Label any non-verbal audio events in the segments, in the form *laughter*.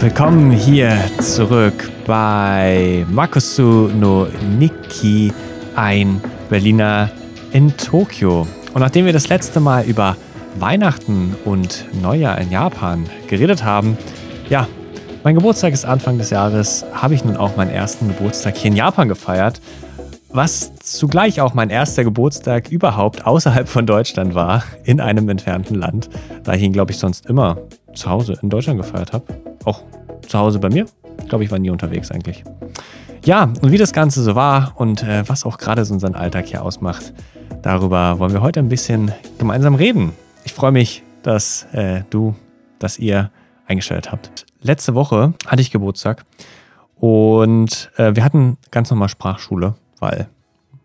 Willkommen hier zurück bei Makosu no Nikki, ein Berliner in Tokio. Und nachdem wir das letzte Mal über Weihnachten und Neujahr in Japan geredet haben, ja, mein Geburtstag ist Anfang des Jahres, habe ich nun auch meinen ersten Geburtstag hier in Japan gefeiert, was zugleich auch mein erster Geburtstag überhaupt außerhalb von Deutschland war, in einem entfernten Land, da ich ihn, glaube ich, sonst immer zu Hause in Deutschland gefeiert habe auch zu Hause bei mir. Ich glaube, ich war nie unterwegs eigentlich. Ja, und wie das Ganze so war und äh, was auch gerade so unseren Alltag hier ausmacht, darüber wollen wir heute ein bisschen gemeinsam reden. Ich freue mich, dass äh, du, dass ihr eingestellt habt. Letzte Woche hatte ich Geburtstag und äh, wir hatten ganz normal Sprachschule, weil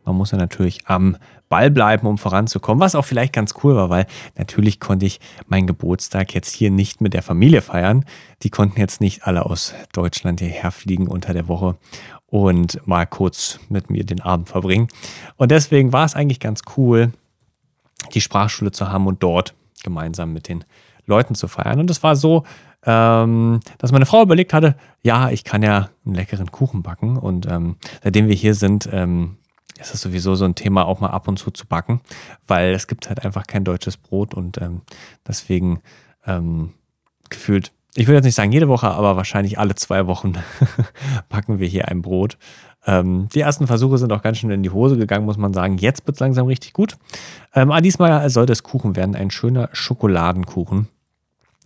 man muss ja natürlich am Ball bleiben, um voranzukommen, was auch vielleicht ganz cool war, weil natürlich konnte ich meinen Geburtstag jetzt hier nicht mit der Familie feiern. Die konnten jetzt nicht alle aus Deutschland hierher fliegen unter der Woche und mal kurz mit mir den Abend verbringen. Und deswegen war es eigentlich ganz cool, die Sprachschule zu haben und dort gemeinsam mit den Leuten zu feiern. Und es war so, ähm, dass meine Frau überlegt hatte, ja, ich kann ja einen leckeren Kuchen backen. Und ähm, seitdem wir hier sind, ähm, ist es sowieso so ein Thema, auch mal ab und zu zu backen, weil es gibt halt einfach kein deutsches Brot und ähm, deswegen ähm, gefühlt, ich würde jetzt nicht sagen jede Woche, aber wahrscheinlich alle zwei Wochen *laughs* backen wir hier ein Brot. Ähm, die ersten Versuche sind auch ganz schön in die Hose gegangen, muss man sagen. Jetzt wird es langsam richtig gut. Ähm, aber diesmal sollte es Kuchen werden, ein schöner Schokoladenkuchen.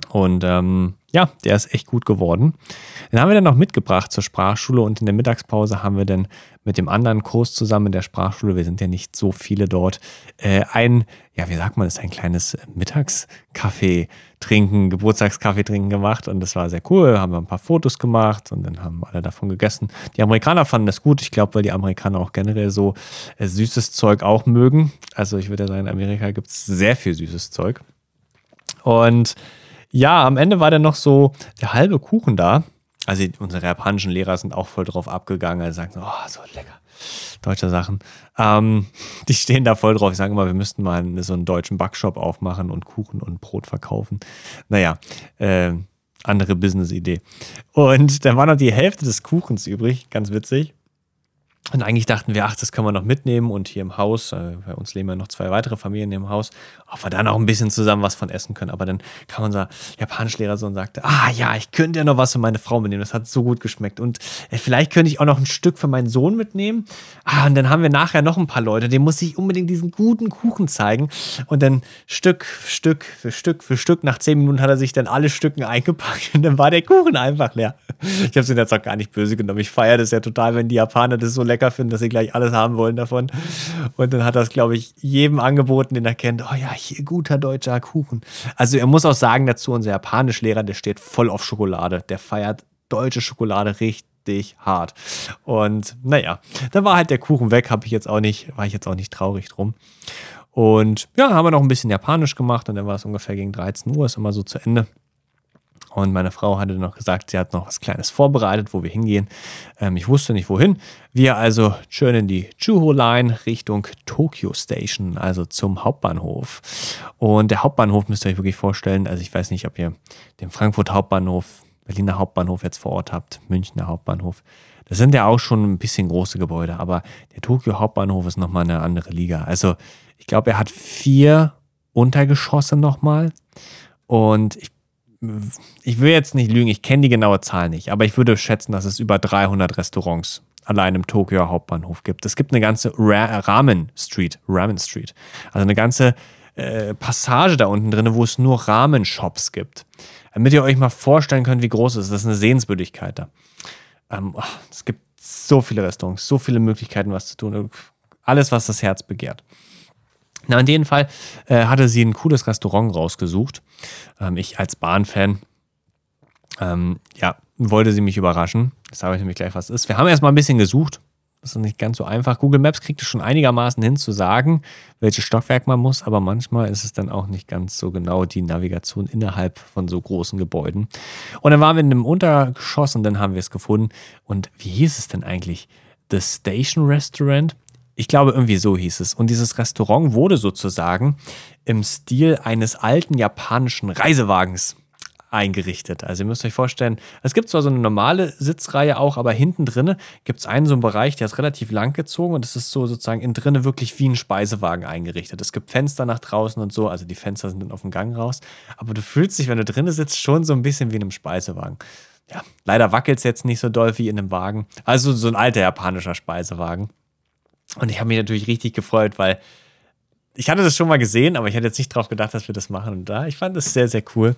Und ähm, ja, der ist echt gut geworden. Den haben wir dann noch mitgebracht zur Sprachschule und in der Mittagspause haben wir dann mit dem anderen Kurs zusammen in der Sprachschule, wir sind ja nicht so viele dort, äh, ein, ja, wie sagt man das, ein kleines Mittagskaffee trinken, Geburtstagskaffee trinken gemacht und das war sehr cool. Haben wir ein paar Fotos gemacht und dann haben alle davon gegessen. Die Amerikaner fanden das gut, ich glaube, weil die Amerikaner auch generell so äh, süßes Zeug auch mögen. Also ich würde sagen, in Amerika gibt es sehr viel süßes Zeug. Und ja, am Ende war dann noch so der halbe Kuchen da. Also unsere japanischen Lehrer sind auch voll drauf abgegangen. Also sagen so, oh, so lecker. Deutsche Sachen. Ähm, die stehen da voll drauf. Ich sage immer, wir müssten mal so einen deutschen Backshop aufmachen und Kuchen und Brot verkaufen. Naja, äh, andere Business-Idee. Und dann war noch die Hälfte des Kuchens übrig, ganz witzig. Und eigentlich dachten wir, ach, das können wir noch mitnehmen und hier im Haus, äh, bei uns leben ja noch zwei weitere Familien im Haus, ob wir da noch ein bisschen zusammen was von essen können. Aber dann kam unser Japanischlehrer so und sagte, ah ja, ich könnte ja noch was für meine Frau mitnehmen, das hat so gut geschmeckt. Und äh, vielleicht könnte ich auch noch ein Stück für meinen Sohn mitnehmen. Ah, und dann haben wir nachher noch ein paar Leute, dem muss ich unbedingt diesen guten Kuchen zeigen. Und dann Stück für Stück für Stück für Stück, nach zehn Minuten hat er sich dann alle Stücken eingepackt und dann war der Kuchen einfach leer. Ich habe es ihn jetzt auch gar nicht böse genommen. Ich feiere das ja total, wenn die Japaner das so lecker finden, dass sie gleich alles haben wollen davon. Und dann hat das, glaube ich, jedem angeboten, den er kennt, oh ja, hier guter deutscher Kuchen. Also er muss auch sagen dazu, unser Japanischlehrer, der steht voll auf Schokolade. Der feiert deutsche Schokolade richtig hart. Und naja, dann war halt der Kuchen weg, habe ich jetzt auch nicht, war ich jetzt auch nicht traurig drum. Und ja, haben wir noch ein bisschen Japanisch gemacht und dann war es ungefähr gegen 13 Uhr, ist immer so zu Ende. Und meine Frau hatte noch gesagt, sie hat noch was Kleines vorbereitet, wo wir hingehen. Ähm, ich wusste nicht wohin. Wir also schön in die Chuho Line Richtung Tokyo Station, also zum Hauptbahnhof. Und der Hauptbahnhof müsst ihr euch wirklich vorstellen. Also ich weiß nicht, ob ihr den Frankfurt Hauptbahnhof, Berliner Hauptbahnhof jetzt vor Ort habt, Münchner Hauptbahnhof. Das sind ja auch schon ein bisschen große Gebäude, aber der Tokyo Hauptbahnhof ist nochmal eine andere Liga. Also ich glaube, er hat vier Untergeschosse nochmal. Und ich ich will jetzt nicht lügen, ich kenne die genaue Zahl nicht, aber ich würde schätzen, dass es über 300 Restaurants allein im Tokio Hauptbahnhof gibt. Es gibt eine ganze Ra Ramen Street, Ramen Street, also eine ganze äh, Passage da unten drin, wo es nur Ramen-Shops gibt. Damit ihr euch mal vorstellen könnt, wie groß es ist. Das ist eine Sehenswürdigkeit da. Ähm, oh, es gibt so viele Restaurants, so viele Möglichkeiten, was zu tun. Alles, was das Herz begehrt. Na, in jedem Fall äh, hatte sie ein cooles Restaurant rausgesucht. Ähm, ich als Bahnfan, ähm, ja, wollte sie mich überraschen. Das sage ich nämlich gleich, was ist. Wir haben erstmal ein bisschen gesucht. Das ist nicht ganz so einfach. Google Maps kriegt es schon einigermaßen hin zu sagen, welches Stockwerk man muss, aber manchmal ist es dann auch nicht ganz so genau die Navigation innerhalb von so großen Gebäuden. Und dann waren wir in einem Untergeschoss und dann haben wir es gefunden. Und wie hieß es denn eigentlich? The Station Restaurant? Ich glaube, irgendwie so hieß es. Und dieses Restaurant wurde sozusagen im Stil eines alten japanischen Reisewagens eingerichtet. Also ihr müsst euch vorstellen, es gibt zwar so eine normale Sitzreihe auch, aber hinten drinne gibt es einen so einen Bereich, der ist relativ lang gezogen und es ist so sozusagen innen drinne wirklich wie ein Speisewagen eingerichtet. Es gibt Fenster nach draußen und so, also die Fenster sind dann auf dem Gang raus, aber du fühlst dich, wenn du drinne sitzt, schon so ein bisschen wie in einem Speisewagen. Ja, leider wackelt es jetzt nicht so doll wie in einem Wagen. Also so ein alter japanischer Speisewagen. Und ich habe mich natürlich richtig gefreut, weil ich hatte das schon mal gesehen, aber ich hätte jetzt nicht drauf gedacht, dass wir das machen. Und da, ich fand das sehr, sehr cool.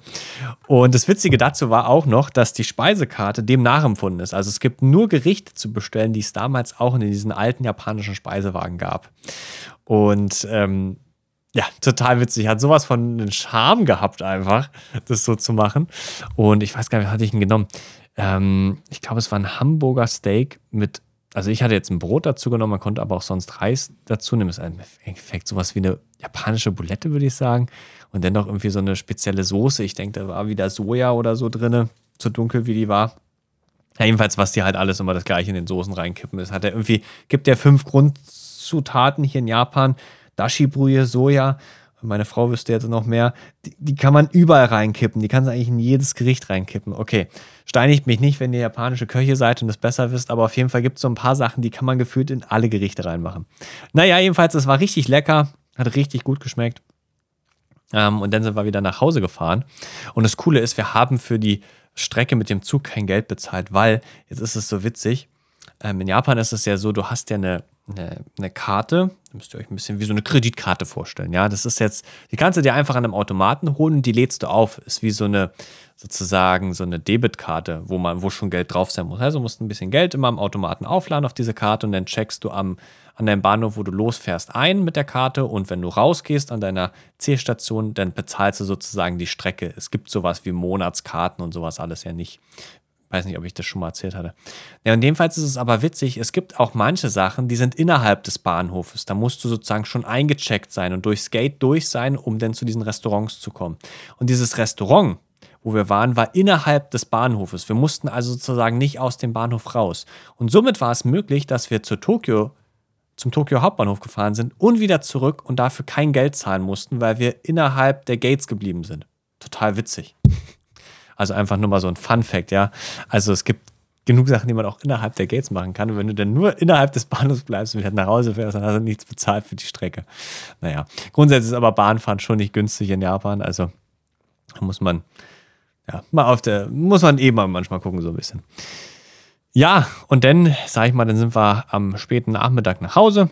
Und das Witzige dazu war auch noch, dass die Speisekarte dem nachempfunden ist. Also es gibt nur Gerichte zu bestellen, die es damals auch in diesen alten japanischen Speisewagen gab. Und ähm, ja, total witzig. Hat sowas von einem Charme gehabt, einfach, das so zu machen. Und ich weiß gar nicht, was hatte ich denn genommen? Ähm, ich glaube, es war ein Hamburger Steak mit also ich hatte jetzt ein Brot dazu genommen, man konnte aber auch sonst Reis dazu nehmen. Das ist im Endeffekt sowas wie eine japanische Bulette, würde ich sagen. Und dann noch irgendwie so eine spezielle Soße. Ich denke, da war wieder Soja oder so drin, so dunkel wie die war. Ja, jedenfalls, was die halt alles immer das gleiche in den Soßen reinkippen ist. Hat er irgendwie, gibt der fünf Grundzutaten hier in Japan. Dashi-Brühe, Soja, meine Frau wüsste jetzt noch mehr, die, die, kann man überall reinkippen. Die kann sie eigentlich in jedes Gericht reinkippen. Okay, steinigt mich nicht, wenn ihr japanische Köche seid und das besser wisst, aber auf jeden Fall gibt es so ein paar Sachen, die kann man gefühlt in alle Gerichte reinmachen. Naja, jedenfalls, es war richtig lecker, hat richtig gut geschmeckt. Ähm, und dann sind wir wieder nach Hause gefahren. Und das Coole ist, wir haben für die Strecke mit dem Zug kein Geld bezahlt, weil, jetzt ist es so witzig, ähm, in Japan ist es ja so, du hast ja eine eine, eine Karte, müsst ihr euch ein bisschen wie so eine Kreditkarte vorstellen. Ja, das ist jetzt, die kannst du dir einfach an einem Automaten holen und die lädst du auf. Ist wie so eine, sozusagen so eine Debitkarte, wo man, wo schon Geld drauf sein muss. Also musst du ein bisschen Geld immer am Automaten aufladen auf diese Karte und dann checkst du am, an deinem Bahnhof, wo du losfährst, ein mit der Karte und wenn du rausgehst an deiner Zielstation, dann bezahlst du sozusagen die Strecke. Es gibt sowas wie Monatskarten und sowas alles ja nicht. Weiß nicht, ob ich das schon mal erzählt hatte. Ja, in dem Fall ist es aber witzig, es gibt auch manche Sachen, die sind innerhalb des Bahnhofes. Da musst du sozusagen schon eingecheckt sein und durchs Gate durch sein, um dann zu diesen Restaurants zu kommen. Und dieses Restaurant, wo wir waren, war innerhalb des Bahnhofes. Wir mussten also sozusagen nicht aus dem Bahnhof raus. Und somit war es möglich, dass wir zur Tokio, zum Tokio Hauptbahnhof gefahren sind und wieder zurück und dafür kein Geld zahlen mussten, weil wir innerhalb der Gates geblieben sind. Total witzig. Also einfach nur mal so ein Fun-Fact, ja. Also es gibt genug Sachen, die man auch innerhalb der Gates machen kann. Und wenn du dann nur innerhalb des Bahnhofs bleibst und wieder nach Hause fährst, dann hast du nichts bezahlt für die Strecke. Naja, grundsätzlich ist aber Bahnfahren schon nicht günstig in Japan. Also muss man, ja, mal auf der, muss man eben manchmal gucken, so ein bisschen. Ja, und dann, sag ich mal, dann sind wir am späten Nachmittag nach Hause.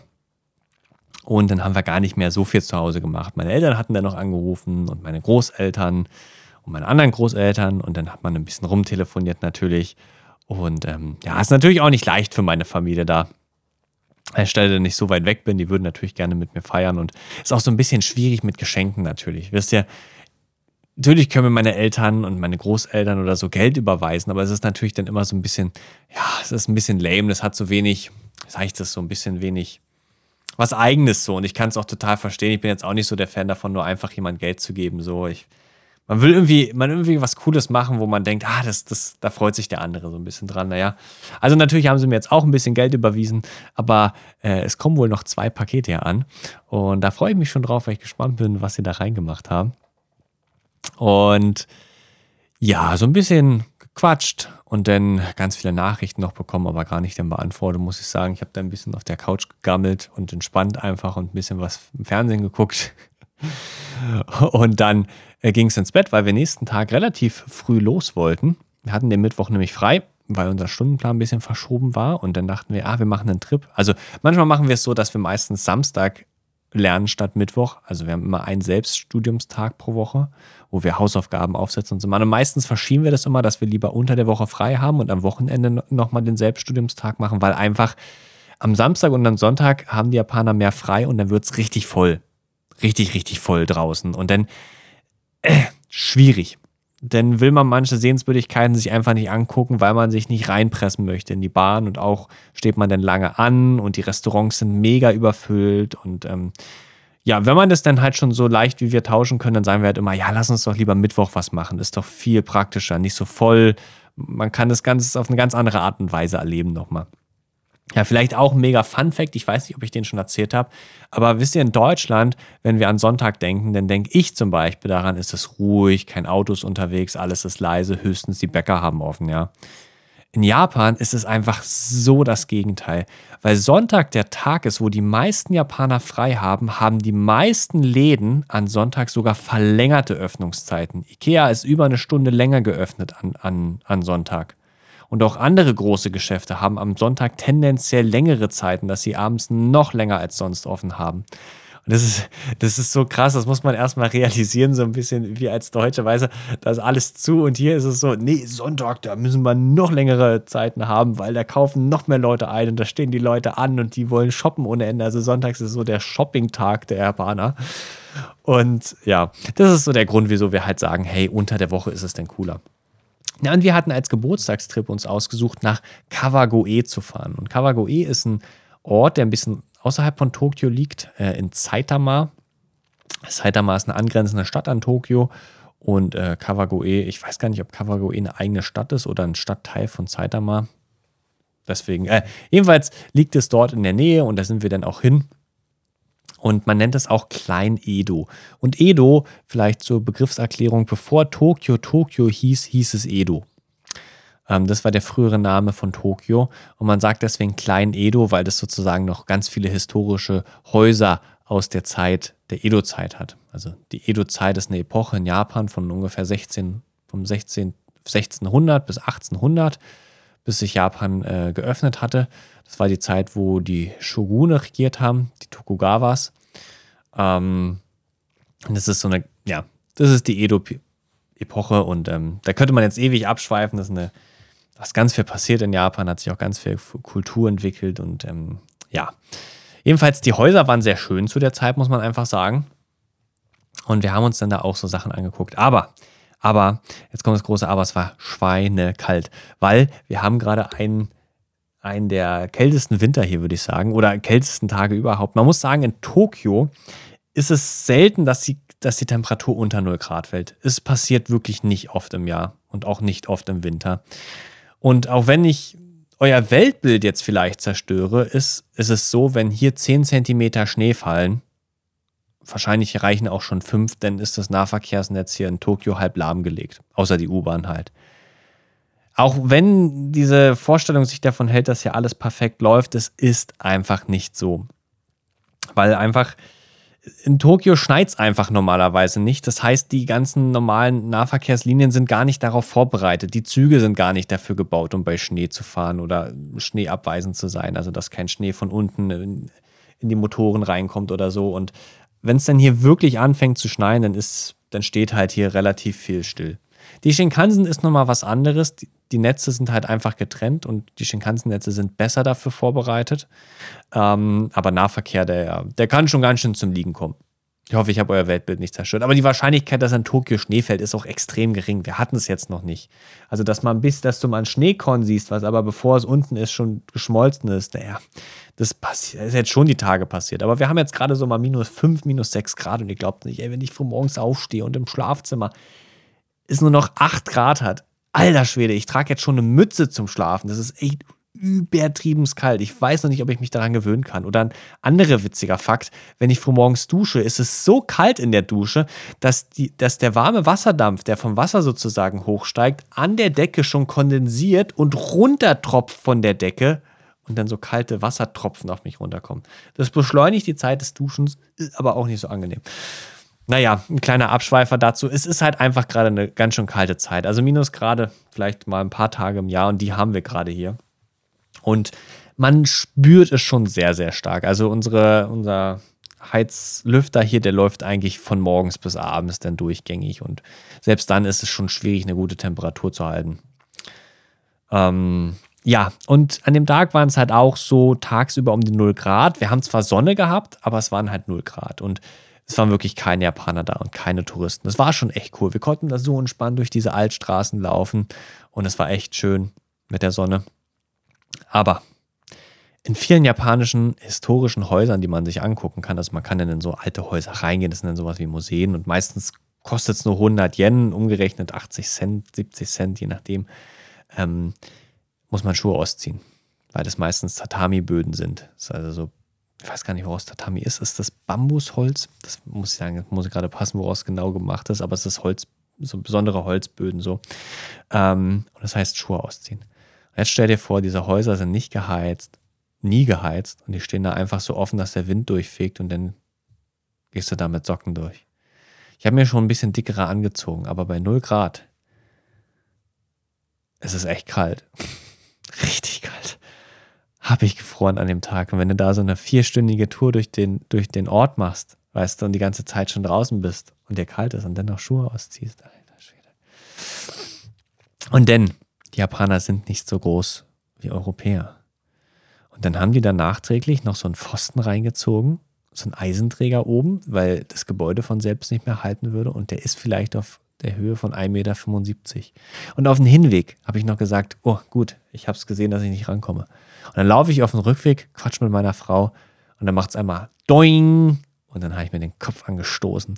Und dann haben wir gar nicht mehr so viel zu Hause gemacht. Meine Eltern hatten dann noch angerufen und meine Großeltern und meine anderen Großeltern und dann hat man ein bisschen rumtelefoniert natürlich. Und ähm, ja, ist natürlich auch nicht leicht für meine Familie da. An der Stelle, dass ich so weit weg bin, die würden natürlich gerne mit mir feiern und ist auch so ein bisschen schwierig mit Geschenken natürlich. Wisst ihr, natürlich können mir meine Eltern und meine Großeltern oder so Geld überweisen, aber es ist natürlich dann immer so ein bisschen, ja, es ist ein bisschen lame, das hat so wenig, sag ich das, so ein bisschen wenig was Eigenes so und ich kann es auch total verstehen. Ich bin jetzt auch nicht so der Fan davon, nur einfach jemand Geld zu geben. So, ich man will irgendwie, man irgendwie was Cooles machen, wo man denkt, ah, das, das, da freut sich der andere so ein bisschen dran. Naja, also natürlich haben sie mir jetzt auch ein bisschen Geld überwiesen, aber äh, es kommen wohl noch zwei Pakete hier an. Und da freue ich mich schon drauf, weil ich gespannt bin, was sie da reingemacht haben. Und ja, so ein bisschen gequatscht und dann ganz viele Nachrichten noch bekommen, aber gar nicht dann beantwortet, muss ich sagen. Ich habe da ein bisschen auf der Couch gegammelt und entspannt einfach und ein bisschen was im Fernsehen geguckt. *laughs* Und dann äh, ging es ins Bett, weil wir nächsten Tag relativ früh los wollten. Wir hatten den Mittwoch nämlich frei, weil unser Stundenplan ein bisschen verschoben war. Und dann dachten wir, ah, wir machen einen Trip. Also manchmal machen wir es so, dass wir meistens Samstag lernen statt Mittwoch. Also wir haben immer einen Selbststudiumstag pro Woche, wo wir Hausaufgaben aufsetzen und so. Und meistens verschieben wir das immer, dass wir lieber unter der Woche frei haben und am Wochenende nochmal den Selbststudiumstag machen, weil einfach am Samstag und am Sonntag haben die Japaner mehr frei und dann wird es richtig voll richtig, richtig voll draußen. Und dann äh, schwierig. Denn will man manche Sehenswürdigkeiten sich einfach nicht angucken, weil man sich nicht reinpressen möchte in die Bahn und auch steht man dann lange an und die Restaurants sind mega überfüllt und ähm, ja, wenn man das dann halt schon so leicht wie wir tauschen können, dann sagen wir halt immer, ja, lass uns doch lieber Mittwoch was machen. Ist doch viel praktischer, nicht so voll. Man kann das Ganze auf eine ganz andere Art und Weise erleben nochmal. Ja, vielleicht auch ein mega Fun Fact, ich weiß nicht, ob ich den schon erzählt habe, aber wisst ihr, in Deutschland, wenn wir an Sonntag denken, dann denke ich zum Beispiel daran, ist es ruhig, kein Auto ist unterwegs, alles ist leise, höchstens die Bäcker haben offen, ja. In Japan ist es einfach so das Gegenteil, weil Sonntag der Tag ist, wo die meisten Japaner frei haben, haben die meisten Läden an Sonntag sogar verlängerte Öffnungszeiten. Ikea ist über eine Stunde länger geöffnet an, an, an Sonntag. Und auch andere große Geschäfte haben am Sonntag tendenziell längere Zeiten, dass sie abends noch länger als sonst offen haben. Und das ist, das ist so krass, das muss man erstmal realisieren, so ein bisschen wie als Deutsche, weißt da ist alles zu und hier ist es so, nee, Sonntag, da müssen wir noch längere Zeiten haben, weil da kaufen noch mehr Leute ein und da stehen die Leute an und die wollen shoppen ohne Ende. Also sonntags ist so der Shopping-Tag der Japaner. Und ja, das ist so der Grund, wieso wir halt sagen, hey, unter der Woche ist es denn cooler. Ja, und wir hatten als Geburtstagstrip uns ausgesucht, nach Kawagoe zu fahren. Und Kawagoe ist ein Ort, der ein bisschen außerhalb von Tokio liegt, äh, in Saitama. Saitama ist eine angrenzende Stadt an Tokio. Und äh, Kawagoe, ich weiß gar nicht, ob Kawagoe eine eigene Stadt ist oder ein Stadtteil von Saitama. Deswegen, äh, jedenfalls liegt es dort in der Nähe und da sind wir dann auch hin. Und man nennt es auch Klein-Edo. Und Edo, vielleicht zur Begriffserklärung, bevor Tokio Tokio hieß, hieß es Edo. Ähm, das war der frühere Name von Tokio. Und man sagt deswegen Klein-Edo, weil das sozusagen noch ganz viele historische Häuser aus der Zeit der Edo-Zeit hat. Also die Edo-Zeit ist eine Epoche in Japan von ungefähr 16, vom 16, 1600 bis 1800, bis sich Japan äh, geöffnet hatte. Das war die Zeit, wo die Shogune regiert haben, die Tokugawas. Ähm, das ist so eine, ja, das ist die Edo-Epoche und ähm, da könnte man jetzt ewig abschweifen. Das ist eine, was ganz viel passiert in Japan, hat sich auch ganz viel Kultur entwickelt und ähm, ja. Jedenfalls, die Häuser waren sehr schön zu der Zeit, muss man einfach sagen. Und wir haben uns dann da auch so Sachen angeguckt. Aber, aber, jetzt kommt das große Aber, es war schweinekalt, weil wir haben gerade einen einen der kältesten Winter hier, würde ich sagen, oder kältesten Tage überhaupt. Man muss sagen, in Tokio ist es selten, dass die, dass die Temperatur unter 0 Grad fällt. Es passiert wirklich nicht oft im Jahr und auch nicht oft im Winter. Und auch wenn ich euer Weltbild jetzt vielleicht zerstöre, ist, ist es so, wenn hier 10 Zentimeter Schnee fallen, wahrscheinlich reichen auch schon 5, dann ist das Nahverkehrsnetz hier in Tokio halb lahmgelegt. Außer die U-Bahn halt. Auch wenn diese Vorstellung sich davon hält, dass ja alles perfekt läuft, es ist einfach nicht so. Weil einfach in Tokio schneit es einfach normalerweise nicht. Das heißt, die ganzen normalen Nahverkehrslinien sind gar nicht darauf vorbereitet. Die Züge sind gar nicht dafür gebaut, um bei Schnee zu fahren oder schneeabweisend zu sein. Also, dass kein Schnee von unten in, in die Motoren reinkommt oder so. Und wenn es dann hier wirklich anfängt zu schneien, dann, ist, dann steht halt hier relativ viel still. Die Shinkansen ist nochmal was anderes. Die, die Netze sind halt einfach getrennt und die Shinkansen-Netze sind besser dafür vorbereitet. Ähm, aber Nahverkehr, der, der kann schon ganz schön zum Liegen kommen. Ich hoffe, ich habe euer Weltbild nicht zerstört. Aber die Wahrscheinlichkeit, dass an Tokio Schnee fällt, ist auch extrem gering. Wir hatten es jetzt noch nicht. Also, dass man bis, dass du mal einen Schneekorn siehst, was aber bevor es unten ist, schon geschmolzen ist, naja, das, passiert, ist jetzt schon die Tage passiert. Aber wir haben jetzt gerade so mal minus 5, minus 6 Grad und ihr glaubt nicht, ey, wenn ich früh morgens aufstehe und im Schlafzimmer es nur noch 8 Grad hat, alter Schwede, ich trage jetzt schon eine Mütze zum Schlafen. Das ist echt übertrieben kalt. Ich weiß noch nicht, ob ich mich daran gewöhnen kann. Oder ein anderer witziger Fakt, wenn ich frühmorgens dusche, ist es so kalt in der Dusche, dass, die, dass der warme Wasserdampf, der vom Wasser sozusagen hochsteigt, an der Decke schon kondensiert und runtertropft von der Decke und dann so kalte Wassertropfen auf mich runterkommen. Das beschleunigt die Zeit des Duschens, ist aber auch nicht so angenehm. Naja, ein kleiner Abschweifer dazu. Es ist halt einfach gerade eine ganz schön kalte Zeit. Also Minusgrade vielleicht mal ein paar Tage im Jahr und die haben wir gerade hier. Und man spürt es schon sehr, sehr stark. Also unsere, unser Heizlüfter hier, der läuft eigentlich von morgens bis abends dann durchgängig. Und selbst dann ist es schon schwierig, eine gute Temperatur zu halten. Ähm, ja, und an dem Tag waren es halt auch so tagsüber um die 0 Grad. Wir haben zwar Sonne gehabt, aber es waren halt 0 Grad. Und es waren wirklich keine Japaner da und keine Touristen. Das war schon echt cool. Wir konnten da so entspannt durch diese Altstraßen laufen und es war echt schön mit der Sonne. Aber in vielen japanischen historischen Häusern, die man sich angucken kann, also man kann dann in so alte Häuser reingehen, das sind dann sowas wie Museen und meistens kostet es nur 100 Yen, umgerechnet 80 Cent, 70 Cent, je nachdem, ähm, muss man Schuhe ausziehen weil das meistens Tatami-Böden sind. Das ist also so, ich weiß gar nicht, woraus Tatami ist. Ist das Bambusholz? Das muss ich sagen, das muss gerade passen, woraus genau gemacht ist, aber es ist Holz, so besondere Holzböden so. Ähm, und das heißt Schuhe ausziehen. Jetzt stell dir vor, diese Häuser sind nicht geheizt, nie geheizt und die stehen da einfach so offen, dass der Wind durchfegt und dann gehst du da mit Socken durch. Ich habe mir schon ein bisschen dickere angezogen, aber bei 0 Grad es ist echt kalt. *laughs* Richtig kalt. Habe ich gefroren an dem Tag. Und wenn du da so eine vierstündige Tour durch den, durch den Ort machst, weißt du, und die ganze Zeit schon draußen bist und dir kalt ist und dann noch Schuhe ausziehst, alter Schwede. Und denn, die Japaner sind nicht so groß wie Europäer. Und dann haben die da nachträglich noch so einen Pfosten reingezogen, so einen Eisenträger oben, weil das Gebäude von selbst nicht mehr halten würde. Und der ist vielleicht auf der Höhe von 1,75 Meter. Und auf dem Hinweg habe ich noch gesagt, oh gut, ich habe es gesehen, dass ich nicht rankomme. Und dann laufe ich auf den Rückweg, quatsch mit meiner Frau und dann macht es einmal doing und dann habe ich mir den Kopf angestoßen.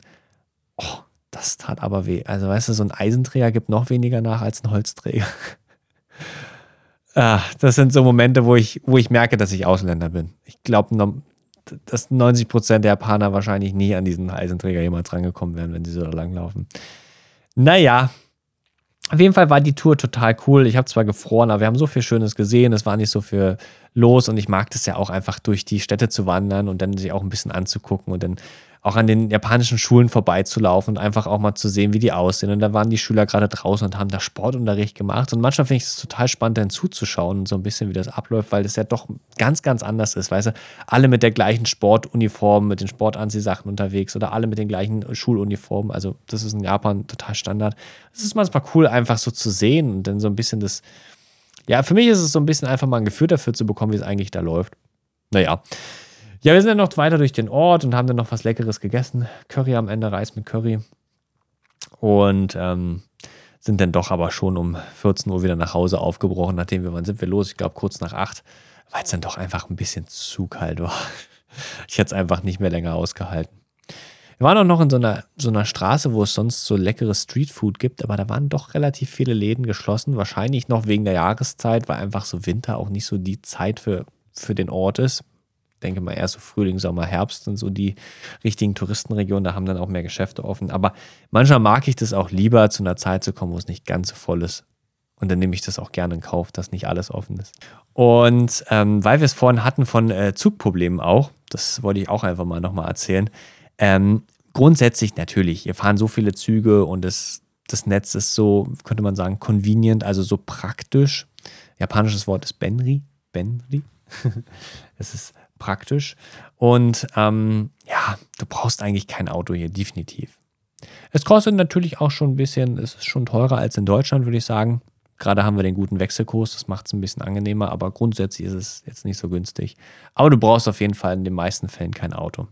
Oh, das tat aber weh. Also weißt du, so ein Eisenträger gibt noch weniger nach als ein Holzträger. Ah, das sind so Momente, wo ich, wo ich merke, dass ich Ausländer bin. Ich glaube, dass 90 Prozent der Japaner wahrscheinlich nie an diesen Eisenträger jemals rangekommen wären, wenn sie so langlaufen. Naja, auf jeden Fall war die Tour total cool. Ich habe zwar gefroren, aber wir haben so viel Schönes gesehen. Es war nicht so viel los und ich mag das ja auch einfach durch die Städte zu wandern und dann sich auch ein bisschen anzugucken und dann auch an den japanischen Schulen vorbeizulaufen und einfach auch mal zu sehen, wie die aussehen. Und da waren die Schüler gerade draußen und haben da Sportunterricht gemacht. Und manchmal finde ich es total spannend, dann zuzuschauen und so ein bisschen, wie das abläuft, weil das ja doch ganz, ganz anders ist. Weißt du, alle mit der gleichen Sportuniform, mit den Sportanziehsachen unterwegs oder alle mit den gleichen Schuluniformen. Also, das ist in Japan total Standard. Es ist manchmal cool, einfach so zu sehen und dann so ein bisschen das. Ja, für mich ist es so ein bisschen einfach mal ein Gefühl dafür zu bekommen, wie es eigentlich da läuft. Naja. Ja, wir sind dann noch weiter durch den Ort und haben dann noch was Leckeres gegessen. Curry am Ende, Reis mit Curry. Und ähm, sind dann doch aber schon um 14 Uhr wieder nach Hause aufgebrochen, nachdem wir, wann sind wir los? Ich glaube kurz nach 8, weil es dann doch einfach ein bisschen zu kalt war. *laughs* Ich hätte es einfach nicht mehr länger ausgehalten. Wir waren auch noch in so einer, so einer Straße, wo es sonst so leckeres Streetfood gibt, aber da waren doch relativ viele Läden geschlossen. Wahrscheinlich noch wegen der Jahreszeit, weil einfach so Winter auch nicht so die Zeit für, für den Ort ist denke mal eher so Frühling, Sommer, Herbst sind so die richtigen Touristenregionen, da haben dann auch mehr Geschäfte offen. Aber manchmal mag ich das auch lieber, zu einer Zeit zu kommen, wo es nicht ganz so voll ist. Und dann nehme ich das auch gerne in Kauf, dass nicht alles offen ist. Und ähm, weil wir es vorhin hatten von äh, Zugproblemen auch, das wollte ich auch einfach mal nochmal erzählen. Ähm, grundsätzlich natürlich, hier fahren so viele Züge und das, das Netz ist so, könnte man sagen, convenient, also so praktisch. Japanisches Wort ist Benri. Benri. *laughs* es ist praktisch. Und ähm, ja, du brauchst eigentlich kein Auto hier, definitiv. Es kostet natürlich auch schon ein bisschen, es ist schon teurer als in Deutschland, würde ich sagen. Gerade haben wir den guten Wechselkurs, das macht es ein bisschen angenehmer, aber grundsätzlich ist es jetzt nicht so günstig. Aber du brauchst auf jeden Fall in den meisten Fällen kein Auto.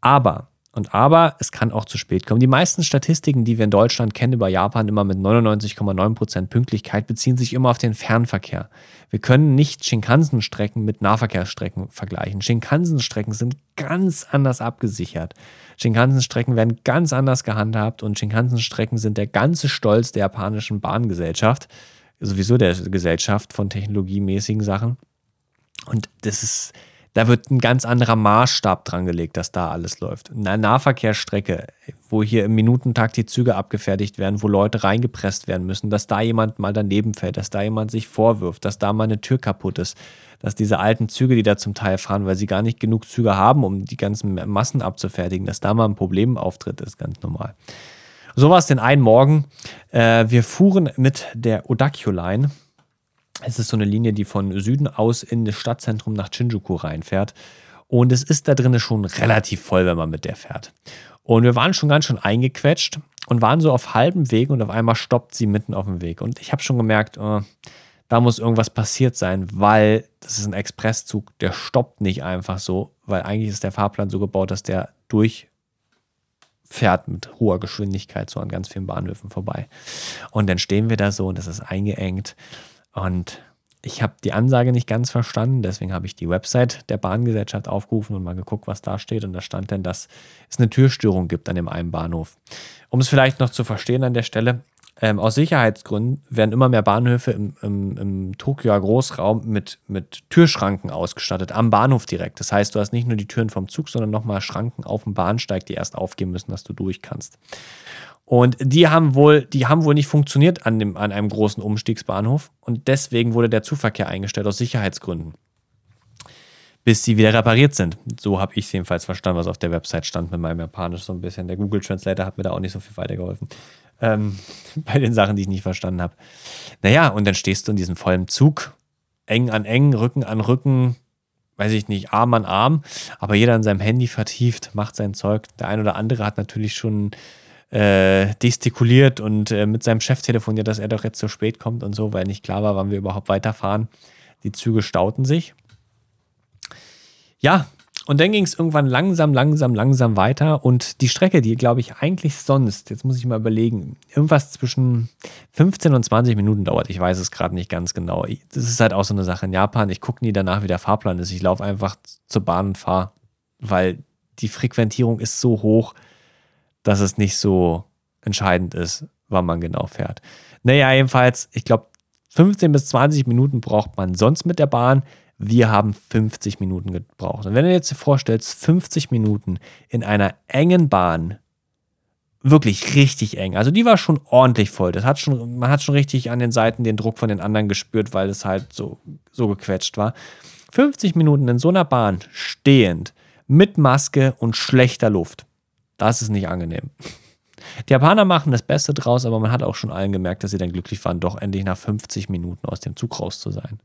Aber und aber, es kann auch zu spät kommen. Die meisten Statistiken, die wir in Deutschland kennen über Japan, immer mit 99,9% Pünktlichkeit, beziehen sich immer auf den Fernverkehr. Wir können nicht Shinkansen-Strecken mit Nahverkehrsstrecken vergleichen. Shinkansen-Strecken sind ganz anders abgesichert. Shinkansen-Strecken werden ganz anders gehandhabt und Shinkansen-Strecken sind der ganze Stolz der japanischen Bahngesellschaft, sowieso der Gesellschaft von technologiemäßigen Sachen. Und das ist, da wird ein ganz anderer Maßstab dran gelegt, dass da alles läuft. Eine Nahverkehrsstrecke, wo hier im Minutentakt die Züge abgefertigt werden, wo Leute reingepresst werden müssen, dass da jemand mal daneben fällt, dass da jemand sich vorwirft, dass da mal eine Tür kaputt ist, dass diese alten Züge, die da zum Teil fahren, weil sie gar nicht genug Züge haben, um die ganzen Massen abzufertigen, dass da mal ein Problem auftritt, ist ganz normal. So war es den einen Morgen. Äh, wir fuhren mit der Odakyo Line es ist so eine Linie, die von Süden aus in das Stadtzentrum nach Shinjuku reinfährt. Und es ist da drinnen schon relativ voll, wenn man mit der fährt. Und wir waren schon ganz schön eingequetscht und waren so auf halbem Weg und auf einmal stoppt sie mitten auf dem Weg. Und ich habe schon gemerkt, oh, da muss irgendwas passiert sein, weil das ist ein Expresszug, der stoppt nicht einfach so, weil eigentlich ist der Fahrplan so gebaut, dass der durchfährt mit hoher Geschwindigkeit so an ganz vielen Bahnhöfen vorbei. Und dann stehen wir da so und es ist eingeengt. Und ich habe die Ansage nicht ganz verstanden, deswegen habe ich die Website der Bahngesellschaft aufgerufen und mal geguckt, was da steht. Und da stand dann, dass es eine Türstörung gibt an dem einen Bahnhof. Um es vielleicht noch zu verstehen an der Stelle, ähm, aus Sicherheitsgründen werden immer mehr Bahnhöfe im, im, im Tokioer Großraum mit, mit Türschranken ausgestattet, am Bahnhof direkt. Das heißt, du hast nicht nur die Türen vom Zug, sondern nochmal Schranken auf dem Bahnsteig, die erst aufgehen müssen, dass du durch kannst. Und die haben wohl, die haben wohl nicht funktioniert an, dem, an einem großen Umstiegsbahnhof. Und deswegen wurde der Zugverkehr eingestellt aus Sicherheitsgründen. Bis sie wieder repariert sind. So habe ich es jedenfalls verstanden, was auf der Website stand mit meinem Japanisch so ein bisschen. Der Google Translator hat mir da auch nicht so viel weitergeholfen. Ähm, *laughs* bei den Sachen, die ich nicht verstanden habe. Naja, und dann stehst du in diesem vollen Zug, eng an eng, Rücken an Rücken, weiß ich nicht, Arm an Arm, aber jeder in seinem Handy vertieft, macht sein Zeug. Der ein oder andere hat natürlich schon äh, gestikuliert und äh, mit seinem Chef telefoniert, dass er doch jetzt zu spät kommt und so, weil nicht klar war, wann wir überhaupt weiterfahren. Die Züge stauten sich. Ja, und dann ging es irgendwann langsam, langsam, langsam weiter. Und die Strecke, die, glaube ich, eigentlich sonst, jetzt muss ich mal überlegen, irgendwas zwischen 15 und 20 Minuten dauert. Ich weiß es gerade nicht ganz genau. Das ist halt auch so eine Sache in Japan. Ich gucke nie danach, wie der Fahrplan ist. Ich laufe einfach zur Bahn und fahre, weil die Frequentierung ist so hoch, dass es nicht so entscheidend ist, wann man genau fährt. Naja, jedenfalls, ich glaube, 15 bis 20 Minuten braucht man sonst mit der Bahn. Wir haben 50 Minuten gebraucht. Und wenn du dir jetzt vorstellst, 50 Minuten in einer engen Bahn, wirklich richtig eng. Also die war schon ordentlich voll. Das hat schon, man hat schon richtig an den Seiten den Druck von den anderen gespürt, weil es halt so, so gequetscht war. 50 Minuten in so einer Bahn stehend, mit Maske und schlechter Luft. Das ist nicht angenehm. Die Japaner machen das Beste draus, aber man hat auch schon allen gemerkt, dass sie dann glücklich waren, doch endlich nach 50 Minuten aus dem Zug raus zu sein.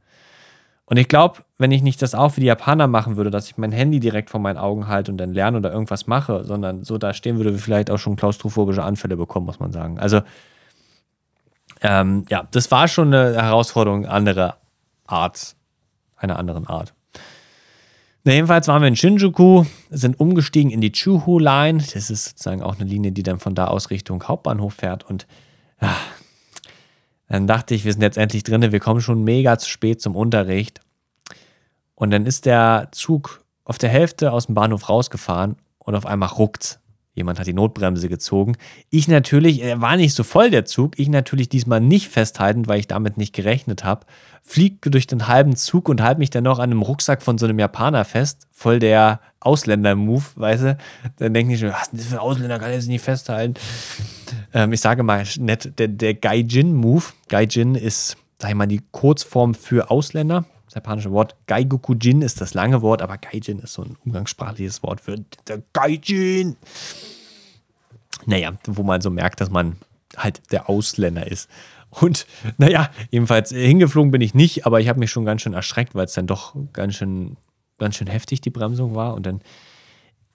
Und ich glaube, wenn ich nicht das auch wie die Japaner machen würde, dass ich mein Handy direkt vor meinen Augen halte und dann lerne oder irgendwas mache, sondern so da stehen würde, wie vielleicht auch schon klaustrophobische Anfälle bekommen, muss man sagen. Also, ähm, ja, das war schon eine Herausforderung anderer Art, einer anderen Art. Na, jedenfalls waren wir in Shinjuku, sind umgestiegen in die Chuhu Line. Das ist sozusagen auch eine Linie, die dann von da aus Richtung Hauptbahnhof fährt. Und ja, dann dachte ich, wir sind jetzt endlich drin, wir kommen schon mega zu spät zum Unterricht. Und dann ist der Zug auf der Hälfte aus dem Bahnhof rausgefahren und auf einmal ruckt's. Jemand hat die Notbremse gezogen. Ich natürlich, er war nicht so voll der Zug, ich natürlich diesmal nicht festhaltend, weil ich damit nicht gerechnet habe. Fliege durch den halben Zug und halte mich dann noch an einem Rucksack von so einem Japaner fest. Voll der Ausländer-Move, weißt du? Dann denke ich schon, was ist das für ein Ausländer, kann er sich nicht festhalten. Ähm, ich sage mal nett, der, der Gaijin-Move. Gaijin ist, sag ich mal, die Kurzform für Ausländer japanische Wort. Gaigokujin ist das lange Wort, aber Gaijin ist so ein umgangssprachliches Wort für Gaijin. Naja, wo man so merkt, dass man halt der Ausländer ist. Und naja, jedenfalls hingeflogen bin ich nicht, aber ich habe mich schon ganz schön erschreckt, weil es dann doch ganz schön, ganz schön heftig die Bremsung war. Und dann,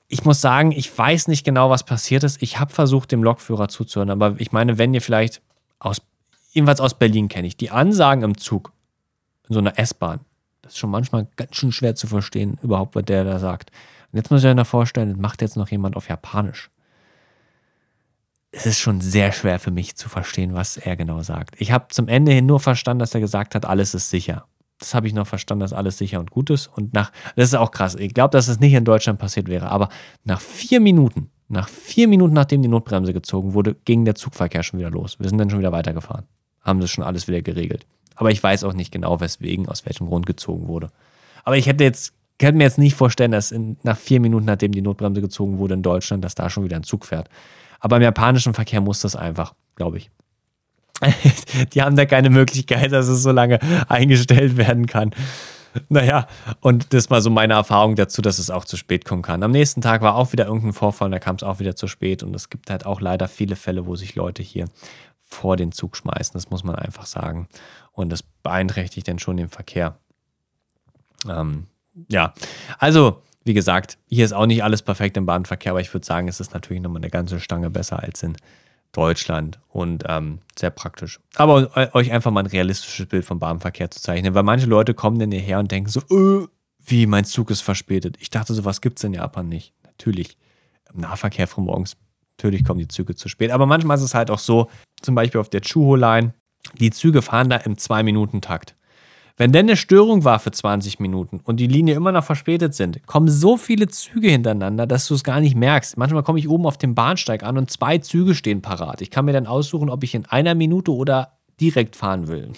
ich muss sagen, ich weiß nicht genau, was passiert ist. Ich habe versucht, dem Lokführer zuzuhören, aber ich meine, wenn ihr vielleicht aus, jedenfalls aus Berlin kenne ich, die Ansagen im Zug, in so einer S-Bahn, ist schon manchmal ganz schön schwer zu verstehen, überhaupt, was der da sagt. Und jetzt muss ich mir vorstellen, das macht jetzt noch jemand auf Japanisch. Es ist schon sehr schwer für mich zu verstehen, was er genau sagt. Ich habe zum Ende hin nur verstanden, dass er gesagt hat, alles ist sicher. Das habe ich noch verstanden, dass alles sicher und gut ist. Und nach, das ist auch krass. Ich glaube, dass es das nicht in Deutschland passiert wäre. Aber nach vier Minuten, nach vier Minuten, nachdem die Notbremse gezogen wurde, ging der Zugverkehr schon wieder los. Wir sind dann schon wieder weitergefahren. Haben das schon alles wieder geregelt. Aber ich weiß auch nicht genau, weswegen, aus welchem Grund gezogen wurde. Aber ich hätte jetzt, könnte mir jetzt nicht vorstellen, dass in, nach vier Minuten, nachdem die Notbremse gezogen wurde in Deutschland, dass da schon wieder ein Zug fährt. Aber im japanischen Verkehr muss das einfach, glaube ich. *laughs* die haben da keine Möglichkeit, dass es so lange eingestellt werden kann. Naja, und das war so meine Erfahrung dazu, dass es auch zu spät kommen kann. Am nächsten Tag war auch wieder irgendein Vorfall, da kam es auch wieder zu spät. Und es gibt halt auch leider viele Fälle, wo sich Leute hier vor den Zug schmeißen. Das muss man einfach sagen. Und das beeinträchtigt dann schon den Verkehr. Ähm, ja, also wie gesagt, hier ist auch nicht alles perfekt im Bahnverkehr, aber ich würde sagen, es ist natürlich nochmal eine ganze Stange besser als in Deutschland und ähm, sehr praktisch. Aber euch einfach mal ein realistisches Bild vom Bahnverkehr zu zeichnen, weil manche Leute kommen dann hierher und denken so, öh, wie, mein Zug ist verspätet. Ich dachte, sowas gibt es in Japan nicht. Natürlich, im Nahverkehr von morgens, natürlich kommen die Züge zu spät. Aber manchmal ist es halt auch so, zum Beispiel auf der Chuho-Line, die Züge fahren da im Zwei-Minuten-Takt. Wenn denn eine Störung war für 20 Minuten und die Linie immer noch verspätet sind, kommen so viele Züge hintereinander, dass du es gar nicht merkst. Manchmal komme ich oben auf dem Bahnsteig an und zwei Züge stehen parat. Ich kann mir dann aussuchen, ob ich in einer Minute oder direkt fahren will.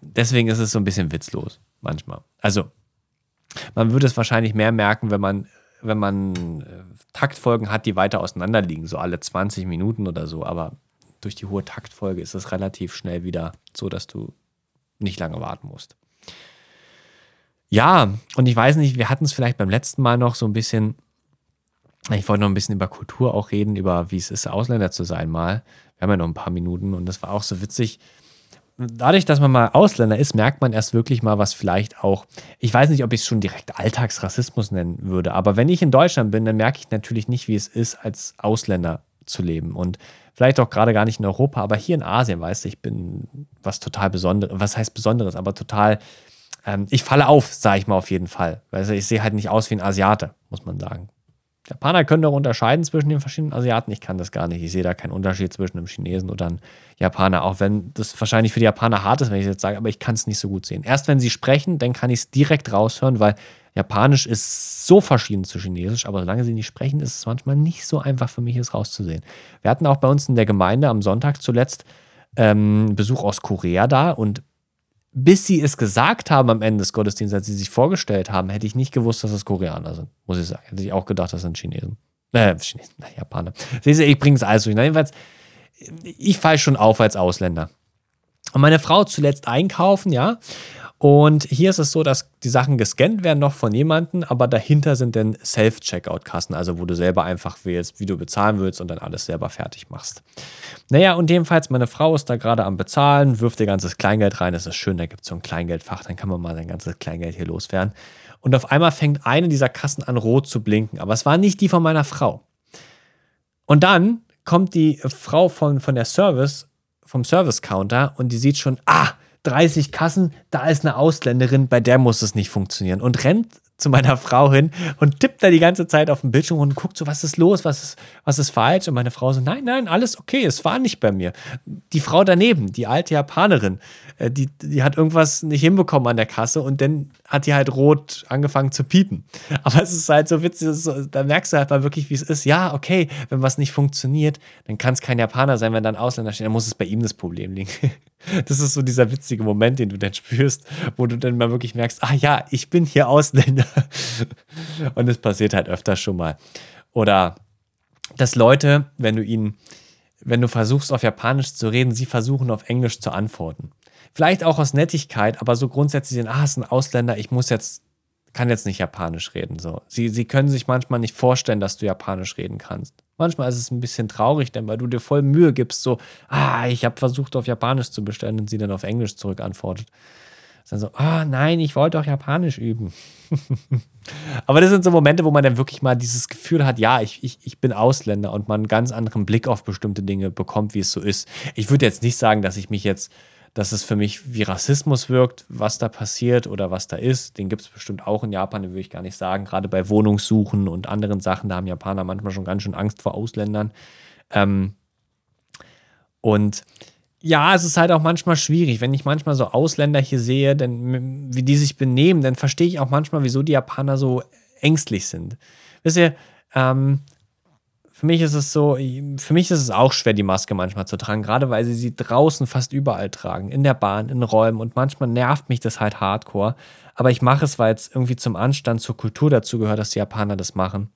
Deswegen ist es so ein bisschen witzlos manchmal. Also, man würde es wahrscheinlich mehr merken, wenn man, wenn man äh, Taktfolgen hat, die weiter auseinander liegen, so alle 20 Minuten oder so. Aber durch die hohe Taktfolge ist es relativ schnell wieder so, dass du nicht lange warten musst. Ja, und ich weiß nicht, wir hatten es vielleicht beim letzten Mal noch so ein bisschen, ich wollte noch ein bisschen über Kultur auch reden, über wie es ist, Ausländer zu sein mal. Wir haben ja noch ein paar Minuten und das war auch so witzig. Dadurch, dass man mal Ausländer ist, merkt man erst wirklich mal, was vielleicht auch, ich weiß nicht, ob ich es schon direkt Alltagsrassismus nennen würde, aber wenn ich in Deutschland bin, dann merke ich natürlich nicht, wie es ist, als Ausländer zu leben. Und vielleicht auch gerade gar nicht in Europa, aber hier in Asien, weißt du, ich bin was total Besonderes, was heißt Besonderes, aber total, ähm, ich falle auf, sage ich mal auf jeden Fall. Weißt du, ich sehe halt nicht aus wie ein Asiate, muss man sagen. Japaner können doch unterscheiden zwischen den verschiedenen Asiaten. Ich kann das gar nicht. Ich sehe da keinen Unterschied zwischen einem Chinesen oder einem Japaner, auch wenn das wahrscheinlich für die Japaner hart ist, wenn ich das jetzt sage, aber ich kann es nicht so gut sehen. Erst wenn sie sprechen, dann kann ich es direkt raushören, weil Japanisch ist so verschieden zu Chinesisch, aber solange sie nicht sprechen, ist es manchmal nicht so einfach für mich, es rauszusehen. Wir hatten auch bei uns in der Gemeinde am Sonntag zuletzt ähm, Besuch aus Korea da und bis sie es gesagt haben am Ende des Gottesdienstes, als sie sich vorgestellt haben, hätte ich nicht gewusst, dass es Koreaner sind, muss ich sagen. Hätte ich auch gedacht, das sind Chinesen. Äh, Chinesen, *laughs* Japaner. Siehst du, ich bringe es alles durch. Jedenfalls, ich falle schon auf als Ausländer. Und meine Frau zuletzt einkaufen, ja. Und hier ist es so, dass die Sachen gescannt werden noch von jemandem, aber dahinter sind dann Self-Checkout-Kassen, also wo du selber einfach wählst, wie du bezahlen willst und dann alles selber fertig machst. Naja, und jedenfalls, meine Frau ist da gerade am Bezahlen, wirft ihr ganzes Kleingeld rein. Das ist schön, da gibt es so ein Kleingeldfach, dann kann man mal sein ganzes Kleingeld hier loswerden. Und auf einmal fängt eine dieser Kassen an, rot zu blinken, aber es war nicht die von meiner Frau. Und dann kommt die Frau von, von der Service, vom Service-Counter und die sieht schon, ah, 30 Kassen, da ist eine Ausländerin, bei der muss es nicht funktionieren. Und rennt zu meiner Frau hin und tippt da die ganze Zeit auf dem Bildschirm und guckt so, was ist los, was ist, was ist falsch? Und meine Frau so, nein, nein, alles okay, es war nicht bei mir. Die Frau daneben, die alte Japanerin, äh, die, die hat irgendwas nicht hinbekommen an der Kasse und dann hat die halt rot angefangen zu piepen. Aber es ist halt so witzig, so, da merkst du halt mal wirklich, wie es ist. Ja, okay, wenn was nicht funktioniert, dann kann es kein Japaner sein, wenn da ein Ausländer steht, dann muss es bei ihm das Problem liegen. *laughs* Das ist so dieser witzige Moment, den du dann spürst, wo du dann mal wirklich merkst, ah ja, ich bin hier Ausländer. *laughs* Und es passiert halt öfter schon mal. Oder dass Leute, wenn du ihnen, wenn du versuchst auf Japanisch zu reden, sie versuchen auf Englisch zu antworten. Vielleicht auch aus Nettigkeit, aber so grundsätzlich sind, ah, es ist ein Ausländer, ich muss jetzt, kann jetzt nicht Japanisch reden. So. Sie, sie können sich manchmal nicht vorstellen, dass du Japanisch reden kannst. Manchmal ist es ein bisschen traurig, denn weil du dir voll Mühe gibst, so, ah, ich habe versucht auf Japanisch zu bestellen und sie dann auf Englisch zurückantwortet. Dann so, ah, nein, ich wollte doch Japanisch üben. *laughs* Aber das sind so Momente, wo man dann wirklich mal dieses Gefühl hat, ja, ich, ich, ich bin Ausländer und man einen ganz anderen Blick auf bestimmte Dinge bekommt, wie es so ist. Ich würde jetzt nicht sagen, dass ich mich jetzt dass es für mich wie Rassismus wirkt, was da passiert oder was da ist. Den gibt es bestimmt auch in Japan, den würde ich gar nicht sagen. Gerade bei Wohnungssuchen und anderen Sachen, da haben Japaner manchmal schon ganz schön Angst vor Ausländern. Ähm und ja, es ist halt auch manchmal schwierig. Wenn ich manchmal so Ausländer hier sehe, denn, wie die sich benehmen, dann verstehe ich auch manchmal, wieso die Japaner so ängstlich sind. Wisst ihr, ähm, für mich ist es so, für mich ist es auch schwer, die Maske manchmal zu tragen, gerade weil sie sie draußen fast überall tragen, in der Bahn, in Räumen und manchmal nervt mich das halt hardcore. Aber ich mache es, weil es irgendwie zum Anstand, zur Kultur dazu gehört, dass die Japaner das machen.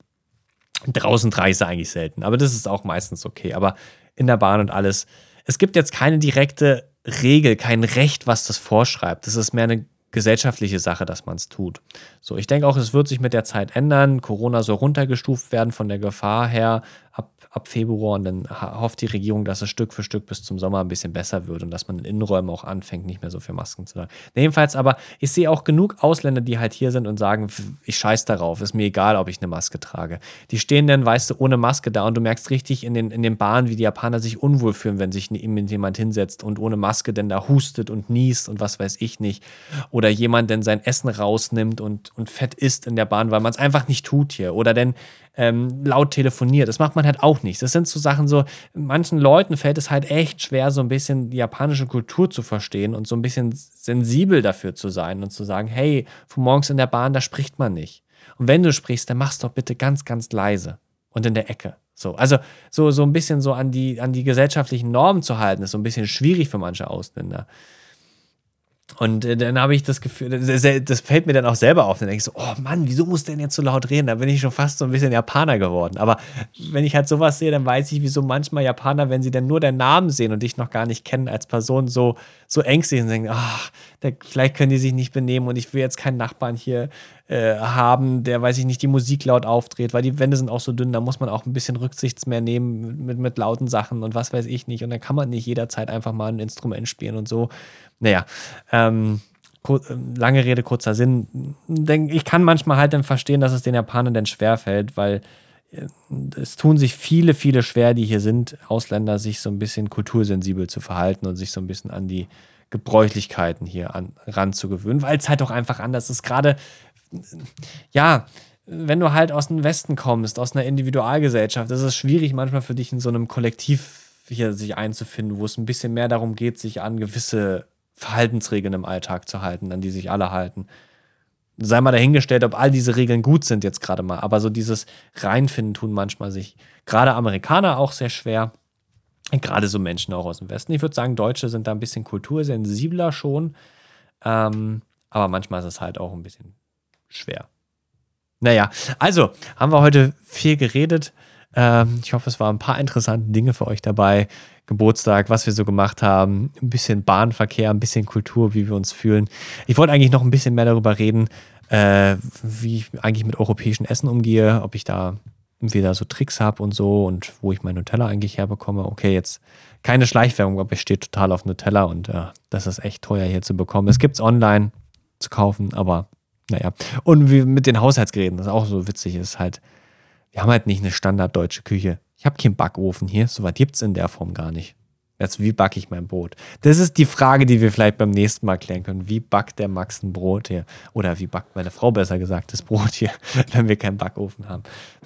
Draußen trage ich sie eigentlich selten, aber das ist auch meistens okay. Aber in der Bahn und alles. Es gibt jetzt keine direkte Regel, kein Recht, was das vorschreibt. Das ist mehr eine gesellschaftliche Sache, dass man es tut. So, ich denke auch, es wird sich mit der Zeit ändern. Corona soll runtergestuft werden von der Gefahr her. Ab ab Februar und dann hofft die Regierung, dass es Stück für Stück bis zum Sommer ein bisschen besser wird und dass man in Innenräumen auch anfängt, nicht mehr so viel Masken zu tragen. Jedenfalls aber, ich sehe auch genug Ausländer, die halt hier sind und sagen, ich scheiß darauf, ist mir egal, ob ich eine Maske trage. Die stehen dann, weißt du, ohne Maske da und du merkst richtig in den, in den Bahnen, wie die Japaner sich unwohl fühlen, wenn sich jemand hinsetzt und ohne Maske denn da hustet und niest und was weiß ich nicht. Oder jemand denn sein Essen rausnimmt und, und fett isst in der Bahn, weil man es einfach nicht tut hier. Oder denn ähm, laut telefoniert. Das macht man halt auch nicht. Das sind so Sachen so, manchen Leuten fällt es halt echt schwer, so ein bisschen die japanische Kultur zu verstehen und so ein bisschen sensibel dafür zu sein und zu sagen, hey, von morgens in der Bahn, da spricht man nicht. Und wenn du sprichst, dann mach's doch bitte ganz, ganz leise und in der Ecke. So, also so, so ein bisschen so an die, an die gesellschaftlichen Normen zu halten, ist so ein bisschen schwierig für manche Ausländer. Und äh, dann habe ich das Gefühl, das, fällt mir dann auch selber auf. Dann denke ich so, oh Mann, wieso muss denn jetzt so laut reden? Da bin ich schon fast so ein bisschen Japaner geworden. Aber wenn ich halt sowas sehe, dann weiß ich, wieso manchmal Japaner, wenn sie dann nur den Namen sehen und dich noch gar nicht kennen als Person, so, so ängstlich und denken, ach, der, vielleicht können die sich nicht benehmen und ich will jetzt keinen Nachbarn hier äh, haben, der, weiß ich nicht, die Musik laut aufdreht, weil die Wände sind auch so dünn, da muss man auch ein bisschen Rücksichts mehr nehmen mit, mit lauten Sachen und was weiß ich nicht. Und dann kann man nicht jederzeit einfach mal ein Instrument spielen und so. Naja, ähm, lange Rede, kurzer Sinn. Ich kann manchmal halt dann verstehen, dass es den Japanern dann schwerfällt, weil äh, es tun sich viele, viele schwer, die hier sind, Ausländer, sich so ein bisschen kultursensibel zu verhalten und sich so ein bisschen an die Gebräuchlichkeiten hier an, ranzugewöhnen, weil es halt auch einfach anders ist. Gerade, ja, wenn du halt aus dem Westen kommst, aus einer Individualgesellschaft, ist es schwierig manchmal für dich in so einem Kollektiv hier sich einzufinden, wo es ein bisschen mehr darum geht, sich an gewisse Verhaltensregeln im Alltag zu halten, an die sich alle halten. Sei mal dahingestellt, ob all diese Regeln gut sind jetzt gerade mal. Aber so dieses Reinfinden tun manchmal sich gerade Amerikaner auch sehr schwer. Gerade so Menschen auch aus dem Westen. Ich würde sagen, Deutsche sind da ein bisschen kultursensibler schon. Ähm, aber manchmal ist es halt auch ein bisschen schwer. Naja, also haben wir heute viel geredet. Ähm, ich hoffe, es waren ein paar interessante Dinge für euch dabei. Geburtstag, was wir so gemacht haben, ein bisschen Bahnverkehr, ein bisschen Kultur, wie wir uns fühlen. Ich wollte eigentlich noch ein bisschen mehr darüber reden, äh, wie ich eigentlich mit europäischen Essen umgehe, ob ich da entweder so Tricks habe und so und wo ich mein Nutella eigentlich herbekomme. Okay, jetzt keine Schleichwerbung, aber ich stehe total auf Nutella und äh, das ist echt teuer hier zu bekommen. Es gibt es online zu kaufen, aber naja. Und wie mit den Haushaltsgeräten, das auch so witzig, ist halt, wir haben halt nicht eine standarddeutsche Küche. Ich habe keinen Backofen hier, soweit gibt es in der Form gar nicht. Jetzt, wie backe ich mein Brot? Das ist die Frage, die wir vielleicht beim nächsten Mal klären können. Wie backt der Max ein Brot hier? Oder wie backt meine Frau besser gesagt das Brot hier, *laughs* wenn wir keinen Backofen haben?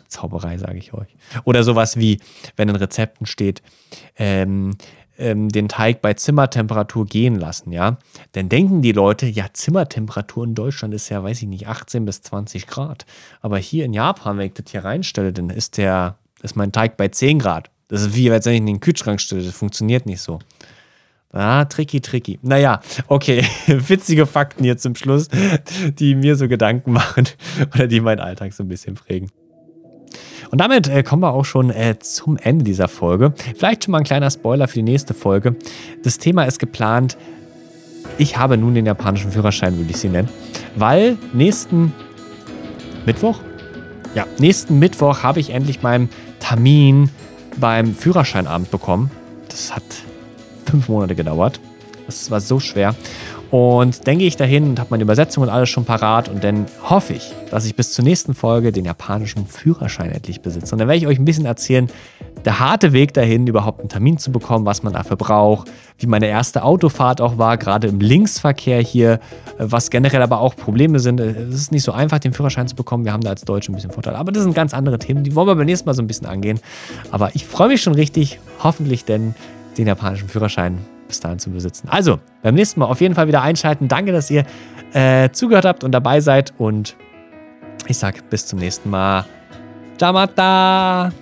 Zauberei, sage ich euch. Oder sowas wie, wenn in Rezepten steht, ähm, ähm, den Teig bei Zimmertemperatur gehen lassen, ja, dann denken die Leute, ja, Zimmertemperatur in Deutschland ist ja, weiß ich nicht, 18 bis 20 Grad. Aber hier in Japan, wenn ich das hier reinstelle, dann ist der, ist mein Teig bei 10 Grad. Das ist wie, wenn ich in den Kühlschrank stelle. Das funktioniert nicht so. Ah, tricky, tricky. Naja, okay. *laughs* Witzige Fakten hier zum Schluss, die mir so Gedanken machen *laughs* oder die meinen Alltag so ein bisschen prägen. Und damit äh, kommen wir auch schon äh, zum Ende dieser Folge. Vielleicht schon mal ein kleiner Spoiler für die nächste Folge. Das Thema ist geplant. Ich habe nun den japanischen Führerschein, würde ich sie nennen. Weil nächsten Mittwoch? Ja, nächsten Mittwoch habe ich endlich meinen Termin beim Führerscheinamt bekommen. Das hat fünf Monate gedauert. Das war so schwer. Und dann gehe ich dahin und habe meine Übersetzung und alles schon parat. Und dann hoffe ich, dass ich bis zur nächsten Folge den japanischen Führerschein endlich besitze. Und dann werde ich euch ein bisschen erzählen, der harte Weg dahin, überhaupt einen Termin zu bekommen, was man dafür braucht, wie meine erste Autofahrt auch war, gerade im Linksverkehr hier, was generell aber auch Probleme sind. Es ist nicht so einfach, den Führerschein zu bekommen. Wir haben da als Deutsche ein bisschen Vorteil. Aber das sind ganz andere Themen, die wollen wir beim nächsten Mal so ein bisschen angehen. Aber ich freue mich schon richtig, hoffentlich denn den japanischen Führerschein bis dahin zu besitzen. Also, beim nächsten Mal auf jeden Fall wieder einschalten. Danke, dass ihr äh, zugehört habt und dabei seid. Und ich sage bis zum nächsten Mal. Jamata!